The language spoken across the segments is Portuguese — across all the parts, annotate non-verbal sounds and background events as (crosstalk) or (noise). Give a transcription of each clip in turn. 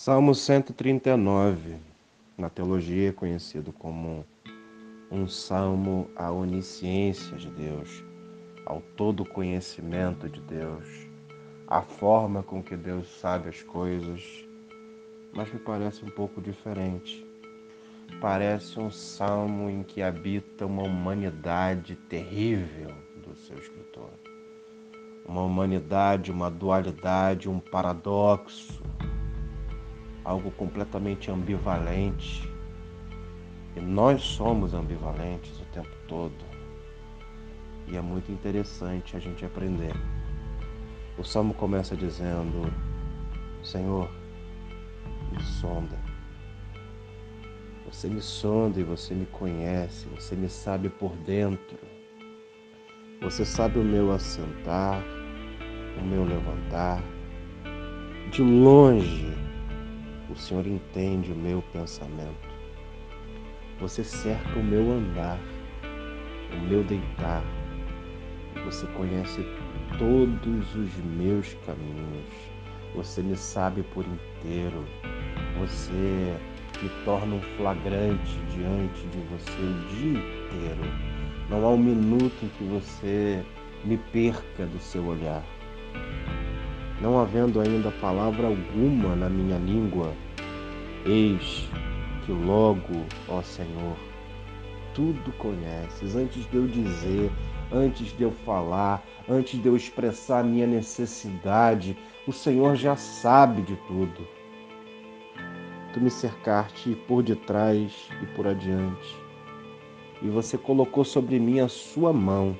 Salmo 139, na teologia conhecido como um salmo à onisciência de Deus, ao todo conhecimento de Deus, à forma com que Deus sabe as coisas, mas me parece um pouco diferente. Parece um salmo em que habita uma humanidade terrível do seu escritor. Uma humanidade, uma dualidade, um paradoxo, algo completamente ambivalente. E nós somos ambivalentes o tempo todo. E é muito interessante a gente aprender. O salmo começa dizendo: Senhor, me sonda. Você me sonda e você me conhece, você me sabe por dentro. Você sabe o meu assentar, o meu levantar. De longe o Senhor entende o meu pensamento. Você cerca o meu andar, o meu deitar. Você conhece todos os meus caminhos. Você me sabe por inteiro. Você me torna um flagrante diante de você o dia inteiro. Não há um minuto em que você me perca do seu olhar não havendo ainda palavra alguma na minha língua, eis que logo, ó Senhor, tudo conheces, antes de eu dizer, antes de eu falar, antes de eu expressar a minha necessidade, o Senhor já sabe de tudo. Tu me cercaste por detrás e por adiante, e você colocou sobre mim a sua mão.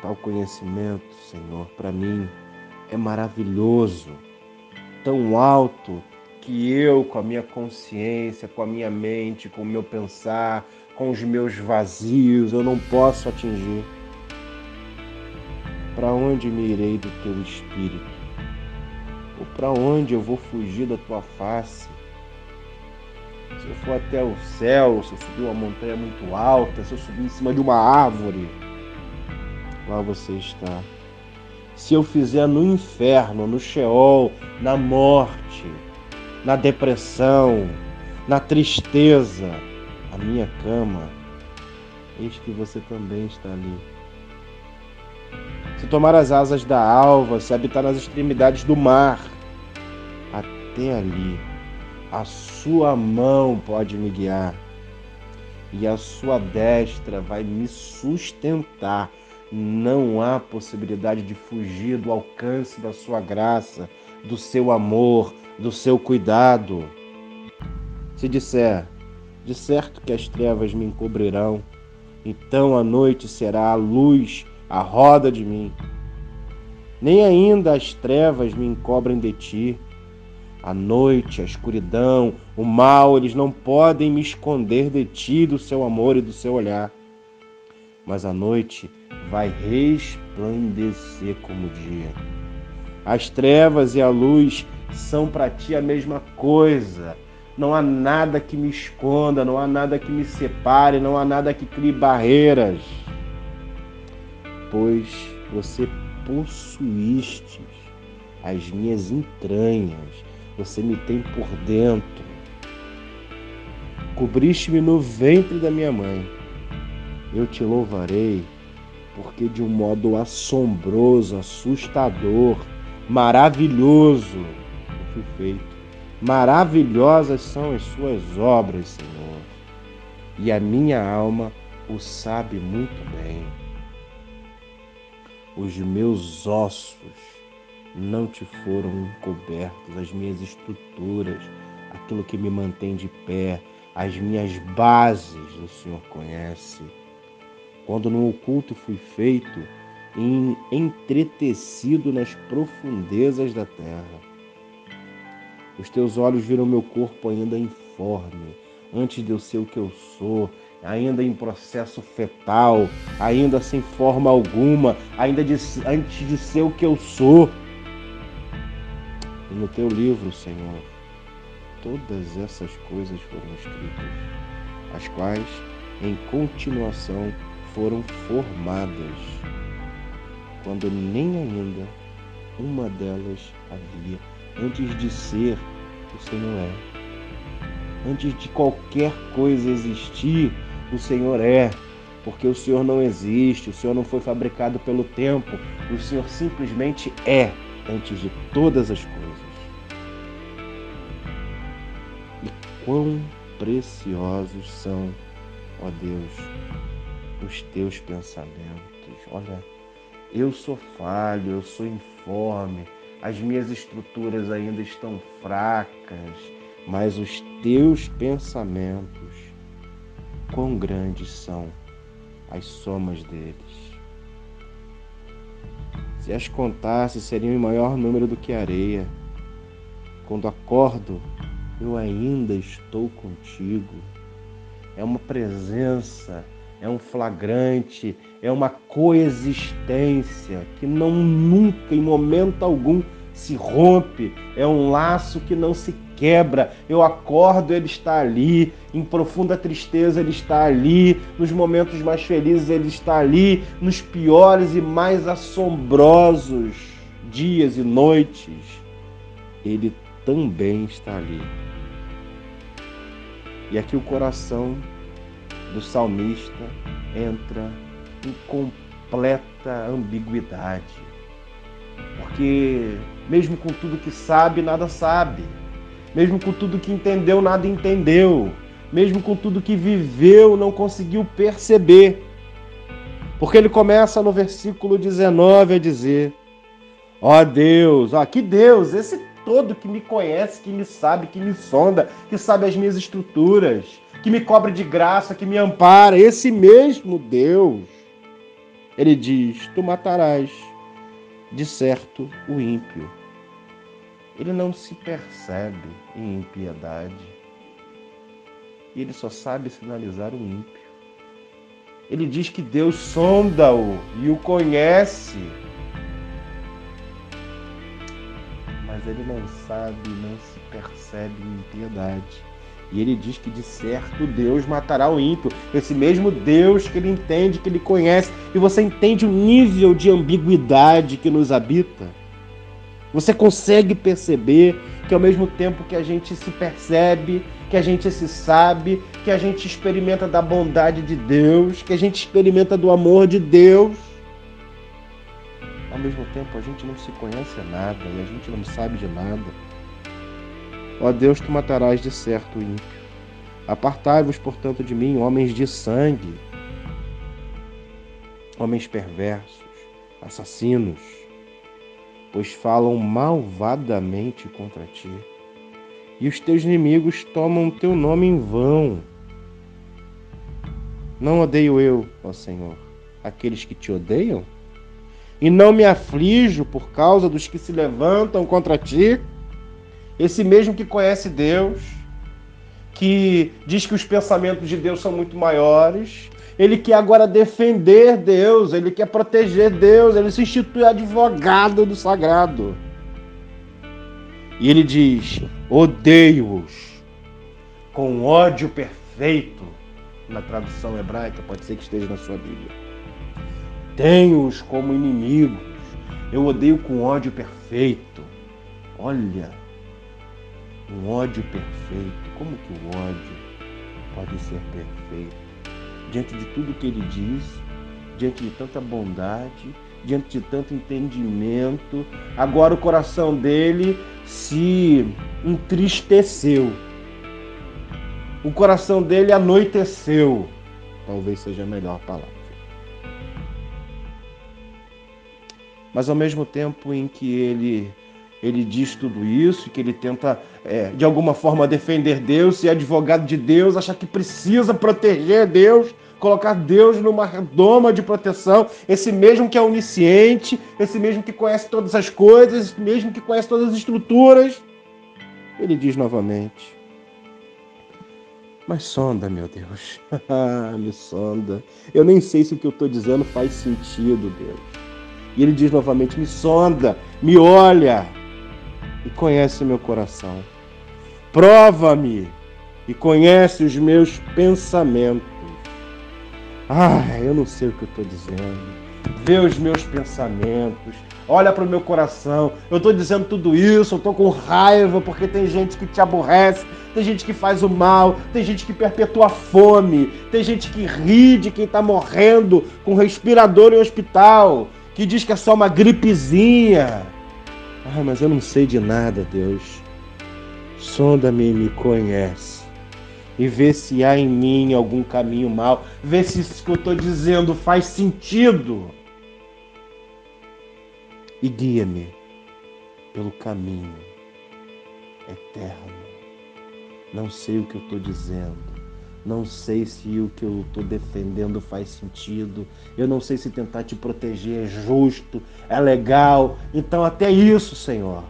Tal conhecimento, Senhor, para mim é maravilhoso, tão alto que eu, com a minha consciência, com a minha mente, com o meu pensar, com os meus vazios, eu não posso atingir. Para onde me irei do teu espírito? Ou para onde eu vou fugir da tua face? Se eu for até o céu, se eu subir uma montanha muito alta, se eu subir em cima de uma árvore, lá você está se eu fizer no inferno, no Sheol, na morte, na depressão, na tristeza, a minha cama, eis que você também está ali. Se tomar as asas da alva, se habitar nas extremidades do mar, até ali, a sua mão pode me guiar e a sua destra vai me sustentar não há possibilidade de fugir do alcance da sua graça, do seu amor, do seu cuidado. Se disser, de certo que as trevas me encobrirão, então a noite será a luz à roda de mim. Nem ainda as trevas me encobrem de ti. A noite, a escuridão, o mal, eles não podem me esconder de ti, do seu amor e do seu olhar. Mas a noite vai resplandecer como dia. As trevas e a luz são para ti a mesma coisa. Não há nada que me esconda, não há nada que me separe, não há nada que crie barreiras. Pois você possuíste as minhas entranhas, você me tem por dentro. Cobriste-me no ventre da minha mãe. Eu te louvarei porque de um modo assombroso, assustador, maravilhoso eu fui feito. Maravilhosas são as suas obras, Senhor, e a minha alma o sabe muito bem. Os meus ossos não te foram encobertos, as minhas estruturas, aquilo que me mantém de pé, as minhas bases, o Senhor conhece quando no oculto fui feito e entretecido nas profundezas da terra. Os teus olhos viram meu corpo ainda informe, antes de eu ser o que eu sou, ainda em processo fetal, ainda sem forma alguma, ainda de, antes de ser o que eu sou. E no teu livro, Senhor, todas essas coisas foram escritas, as quais, em continuação, foram formadas, quando nem ainda uma delas havia Antes de ser, o Senhor é. Antes de qualquer coisa existir, o Senhor é. Porque o Senhor não existe, o Senhor não foi fabricado pelo tempo, o Senhor simplesmente é antes de todas as coisas. E quão preciosos são, ó Deus, os teus pensamentos. Olha, eu sou falho, eu sou informe, as minhas estruturas ainda estão fracas, mas os teus pensamentos, quão grandes são as somas deles. Se as contasse, seriam em maior número do que areia. Quando acordo, eu ainda estou contigo. É uma presença, é um flagrante, é uma coexistência que não nunca, em momento algum, se rompe, é um laço que não se quebra. Eu acordo, ele está ali, em profunda tristeza, ele está ali, nos momentos mais felizes, ele está ali, nos piores e mais assombrosos dias e noites, ele também está ali. E aqui o coração do salmista entra em completa ambiguidade. Porque, mesmo com tudo que sabe, nada sabe. Mesmo com tudo que entendeu, nada entendeu. Mesmo com tudo que viveu, não conseguiu perceber. Porque ele começa no versículo 19 a dizer: Ó oh Deus, ó, que Deus, esse todo que me conhece, que me sabe, que me sonda, que sabe as minhas estruturas, que me cobre de graça, que me ampara, esse mesmo Deus, ele diz: Tu matarás, de certo, o ímpio. Ele não se percebe em impiedade. Ele só sabe sinalizar o ímpio. Ele diz que Deus sonda-o e o conhece mas ele não sabe, não se percebe em piedade. E ele diz que de certo Deus matará o ímpio. Esse mesmo Deus que ele entende, que ele conhece. E você entende o nível de ambiguidade que nos habita? Você consegue perceber que ao mesmo tempo que a gente se percebe, que a gente se sabe, que a gente experimenta da bondade de Deus, que a gente experimenta do amor de Deus, ao mesmo tempo a gente não se conhece nada e a gente não sabe de nada. Ó Deus, tu matarás de certo o ímpio. Apartai-vos, portanto, de mim, homens de sangue, homens perversos, assassinos, pois falam malvadamente contra ti. E os teus inimigos tomam teu nome em vão. Não odeio eu, ó Senhor, aqueles que te odeiam? e não me aflijo por causa dos que se levantam contra ti. Esse mesmo que conhece Deus, que diz que os pensamentos de Deus são muito maiores, ele quer agora defender Deus, ele quer proteger Deus, ele se institui advogado do sagrado. E ele diz: odeio-os com ódio perfeito. Na tradução hebraica, pode ser que esteja na sua Bíblia. Tenho-os como inimigos. Eu odeio com ódio perfeito. Olha, um ódio perfeito. Como que o ódio pode ser perfeito? Diante de tudo que ele diz, diante de tanta bondade, diante de tanto entendimento, agora o coração dele se entristeceu. O coração dele anoiteceu. Talvez seja a melhor palavra. mas ao mesmo tempo em que ele ele diz tudo isso, que ele tenta é, de alguma forma defender Deus, ser advogado de Deus, achar que precisa proteger Deus, colocar Deus numa redoma de proteção, esse mesmo que é onisciente, esse mesmo que conhece todas as coisas, esse mesmo que conhece todas as estruturas. Ele diz novamente: Mas sonda, meu Deus, (laughs) me sonda. Eu nem sei se o que eu estou dizendo faz sentido, Deus. E ele diz novamente: Me sonda, me olha e conhece meu coração. Prova-me e conhece os meus pensamentos. Ah, eu não sei o que eu estou dizendo. vê os meus pensamentos, olha para o meu coração. Eu estou dizendo tudo isso, eu estou com raiva porque tem gente que te aborrece, tem gente que faz o mal, tem gente que perpetua a fome, tem gente que ri de quem está morrendo com respirador em hospital, que diz que é só uma gripezinha. Ah, mas eu não sei de nada, Deus. Sonda-me e me conhece. E vê se há em mim algum caminho mal. Vê se isso que eu estou dizendo faz sentido e guia-me pelo caminho eterno. Não sei o que eu estou dizendo, não sei se o que eu estou defendendo faz sentido, eu não sei se tentar te proteger é justo, é legal. Então, até isso, Senhor,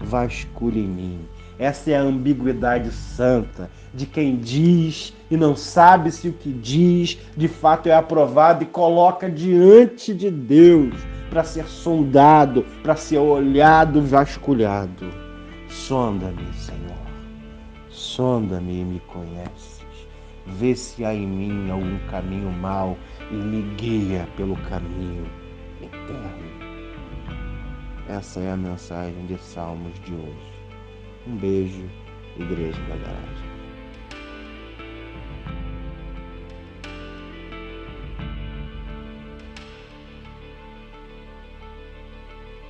vasculhe em mim. Essa é a ambiguidade santa de quem diz e não sabe se o que diz de fato é aprovado e coloca diante de Deus para ser sondado, para ser olhado, vasculhado. Sonda-me, Senhor. Sonda-me e me conheces. Vê se há em mim algum caminho mau e me guia pelo caminho eterno. Essa é a mensagem de Salmos de hoje. Um beijo, Igreja da Garagem.